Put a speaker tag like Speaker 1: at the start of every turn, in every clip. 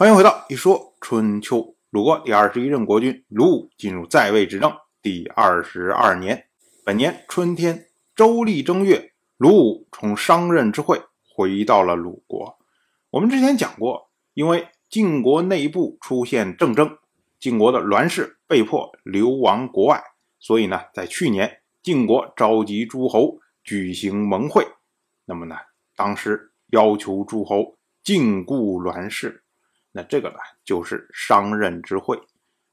Speaker 1: 欢迎回到一说春秋。鲁国第二十一任国君鲁武进入在位执政第二十二年，本年春天，周历正月，鲁武从商任之会回到了鲁国。我们之前讲过，因为晋国内部出现政争，晋国的栾氏被迫流亡国外，所以呢，在去年，晋国召集诸侯举行盟会，那么呢，当时要求诸侯禁锢栾氏。那这个呢，就是商任之会。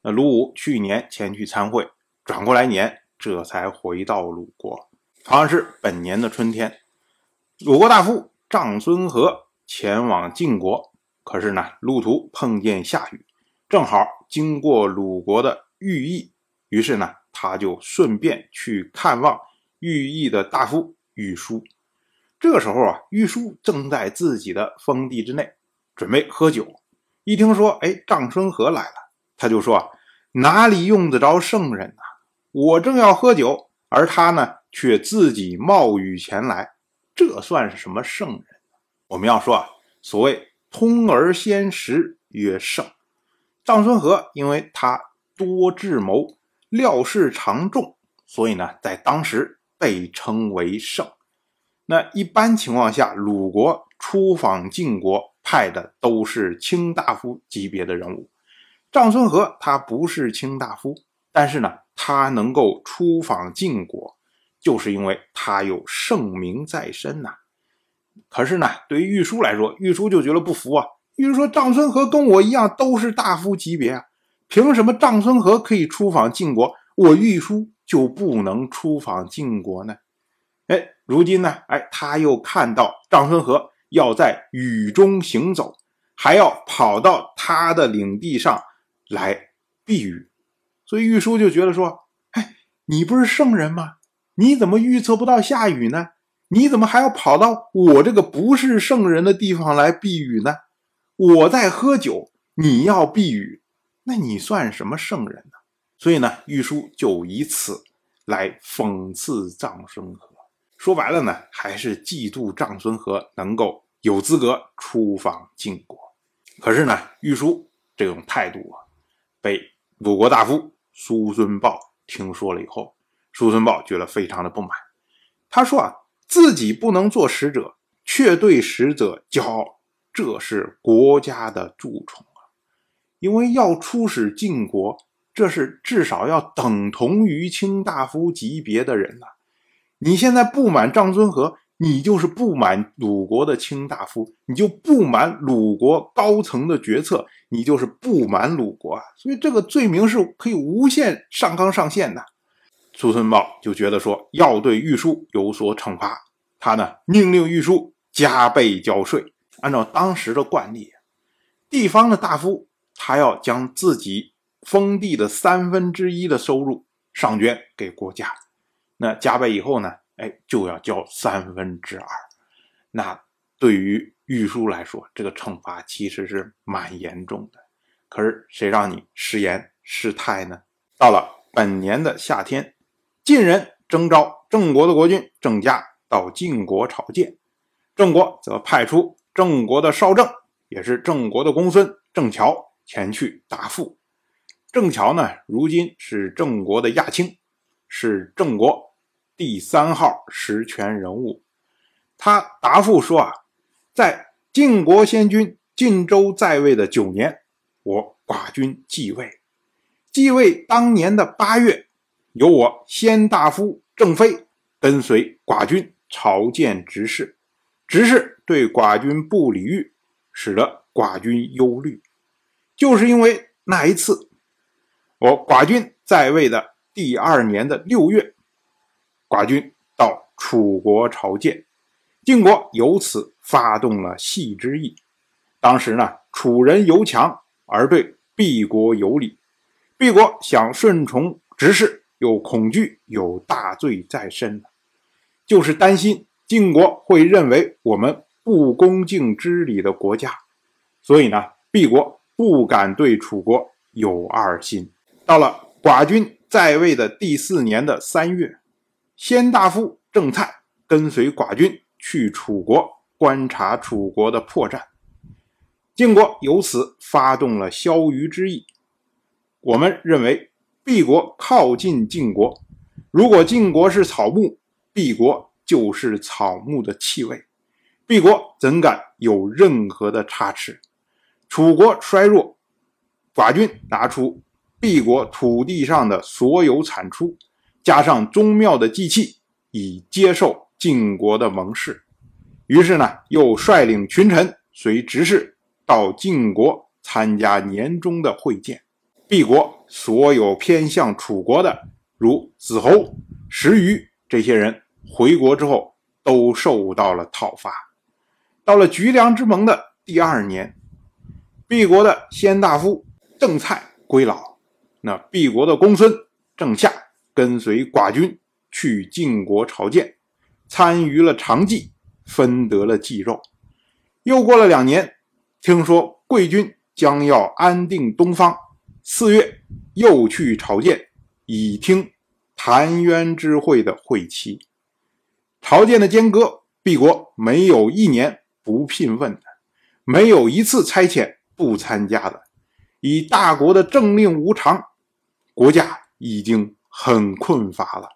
Speaker 1: 那鲁武去年前去参会，转过来年这才回到鲁国。好像是本年的春天，鲁国大夫长孙和前往晋国，可是呢，路途碰见下雨，正好经过鲁国的寓邑，于是呢，他就顺便去看望寓邑的大夫玉叔。这个时候啊，玉叔正在自己的封地之内准备喝酒。一听说，哎，长孙和来了，他就说：“哪里用得着圣人呢？我正要喝酒，而他呢，却自己冒雨前来，这算是什么圣人？”我们要说啊，所谓“通而先识，曰圣”。长孙和因为他多智谋，料事常重，所以呢，在当时被称为圣。那一般情况下，鲁国出访晋国。派的都是卿大夫级别的人物，长孙和他不是卿大夫，但是呢，他能够出访晋国，就是因为他有盛名在身呐。可是呢，对于玉书来说，玉书就觉得不服啊。玉书说：“长孙和跟我一样都是大夫级别啊，凭什么长孙和可以出访晋国，我玉书就不能出访晋国呢？”哎，如今呢，哎，他又看到长孙和。要在雨中行走，还要跑到他的领地上来避雨，所以玉书就觉得说：“哎，你不是圣人吗？你怎么预测不到下雨呢？你怎么还要跑到我这个不是圣人的地方来避雨呢？我在喝酒，你要避雨，那你算什么圣人呢？”所以呢，玉书就以此来讽刺臧孙和。说白了呢，还是嫉妒长孙和能够有资格出访晋国。可是呢，玉书这种态度啊，被鲁国大夫叔孙豹听说了以后，叔孙豹觉得非常的不满。他说啊，自己不能做使者，却对使者骄傲，这是国家的蛀虫啊！因为要出使晋国，这是至少要等同于卿大夫级别的人呐。你现在不满长孙和，你就是不满鲁国的卿大夫，你就不满鲁国高层的决策，你就是不满鲁国啊！所以这个罪名是可以无限上纲上线的。苏孙豹就觉得说要对玉书有所惩罚，他呢命令玉书加倍交税。按照当时的惯例，地方的大夫他要将自己封地的三分之一的收入上捐给国家。那加倍以后呢？哎，就要交三分之二。那对于玉书来说，这个惩罚其实是蛮严重的。可是谁让你失言失态呢？到了本年的夏天，晋人征召郑国的国君郑家到晋国朝见，郑国则派出郑国的少正，也是郑国的公孙郑乔前去答复。郑乔呢，如今是郑国的亚卿，是郑国。第三号实权人物，他答复说啊，在晋国先君晋州在位的九年，我寡君继位，继位当年的八月，由我先大夫郑飞跟随寡君朝见执事，执事对寡君不礼遇，使得寡君忧虑，就是因为那一次，我寡君在位的第二年的六月。寡君到楚国朝见，晋国由此发动了系之意。当时呢，楚人犹强而对毕国有礼，毕国想顺从执事，又恐惧有大罪在身，就是担心晋国会认为我们不恭敬之礼的国家，所以呢，毕国不敢对楚国有二心。到了寡君在位的第四年的三月。先大夫郑蔡跟随寡君去楚国观察楚国的破绽。晋国由此发动了消虞之役。我们认为，毕国靠近晋国，如果晋国是草木，毕国就是草木的气味，毕国怎敢有任何的差池？楚国衰弱，寡君拿出毕国土地上的所有产出，加上宗庙的祭器，以接受晋国的盟誓。于是呢，又率领群臣随执事到晋国参加年终的会见。毕国所有偏向楚国的，如子侯、石鱼这些人，回国之后都受到了讨伐。到了橘梁之盟的第二年，毕国的先大夫郑蔡归老，那毕国的公孙郑夏跟随寡君去晋国朝见，参与了长祭。分得了祭肉，又过了两年，听说贵军将要安定东方，四月又去朝见，以听澶渊之会的会期。朝见的间隔，毕国没有一年不聘问的，没有一次差遣不参加的。以大国的政令无常，国家已经很困乏了，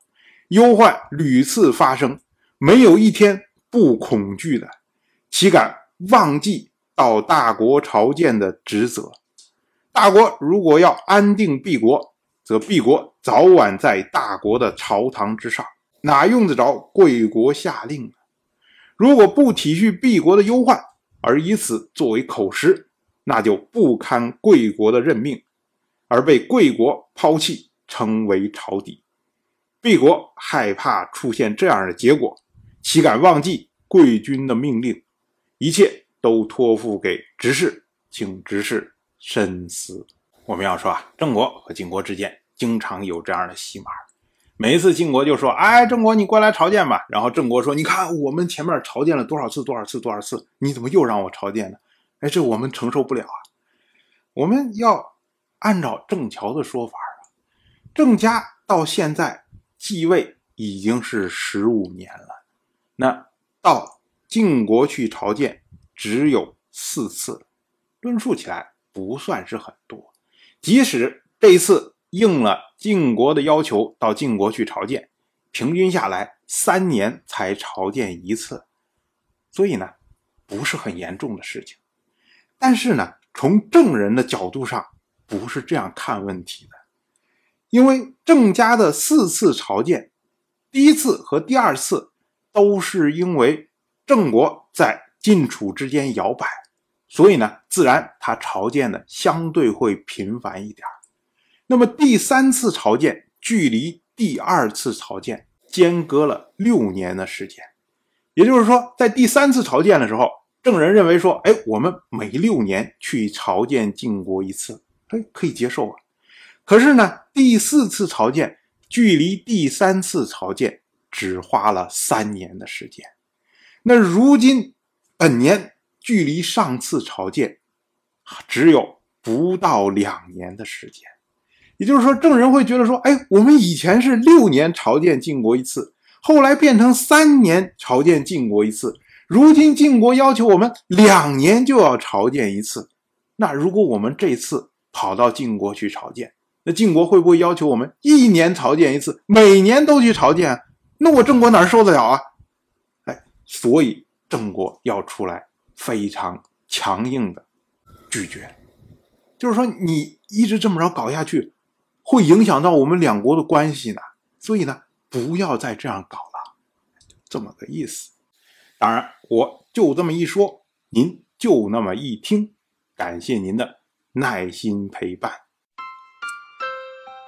Speaker 1: 忧患屡次发生，没有一天。不恐惧的，岂敢忘记到大国朝见的职责？大国如果要安定毕国，则毕国早晚在大国的朝堂之上，哪用得着贵国下令呢？如果不体恤毕国的忧患，而以此作为口实，那就不堪贵国的任命，而被贵国抛弃，成为朝敌。毕国害怕出现这样的结果。岂敢忘记贵军的命令？一切都托付给执事，请执事深思。我们要说啊，郑国和晋国之间经常有这样的戏码。每一次晋国就说：“哎，郑国你过来朝见吧。”然后郑国说：“你看我们前面朝见了多少次，多少次，多少次，你怎么又让我朝见呢？”哎，这我们承受不了啊！我们要按照郑乔的说法，郑家到现在继位已经是十五年了。那到晋国去朝见只有四次，论述起来不算是很多。即使这一次应了晋国的要求到晋国去朝见，平均下来三年才朝见一次，所以呢不是很严重的事情。但是呢，从郑人的角度上不是这样看问题的，因为郑家的四次朝见，第一次和第二次。都是因为郑国在晋楚之间摇摆，所以呢，自然他朝见的相对会频繁一点那么第三次朝见距离第二次朝见间隔了六年的时间，也就是说，在第三次朝见的时候，郑人认为说，哎，我们每六年去朝见晋国一次，哎，可以接受啊。可是呢，第四次朝见距离第三次朝见。只花了三年的时间，那如今本年距离上次朝见只有不到两年的时间，也就是说，郑人会觉得说：“哎，我们以前是六年朝见晋国一次，后来变成三年朝见晋国一次，如今晋国要求我们两年就要朝见一次。那如果我们这次跑到晋国去朝见，那晋国会不会要求我们一年朝见一次，每年都去朝见？”那我郑国哪受得了啊？哎，所以郑国要出来非常强硬的拒绝，就是说你一直这么着搞下去，会影响到我们两国的关系呢。所以呢，不要再这样搞了，这么个意思。当然，我就这么一说，您就那么一听，感谢您的耐心陪伴。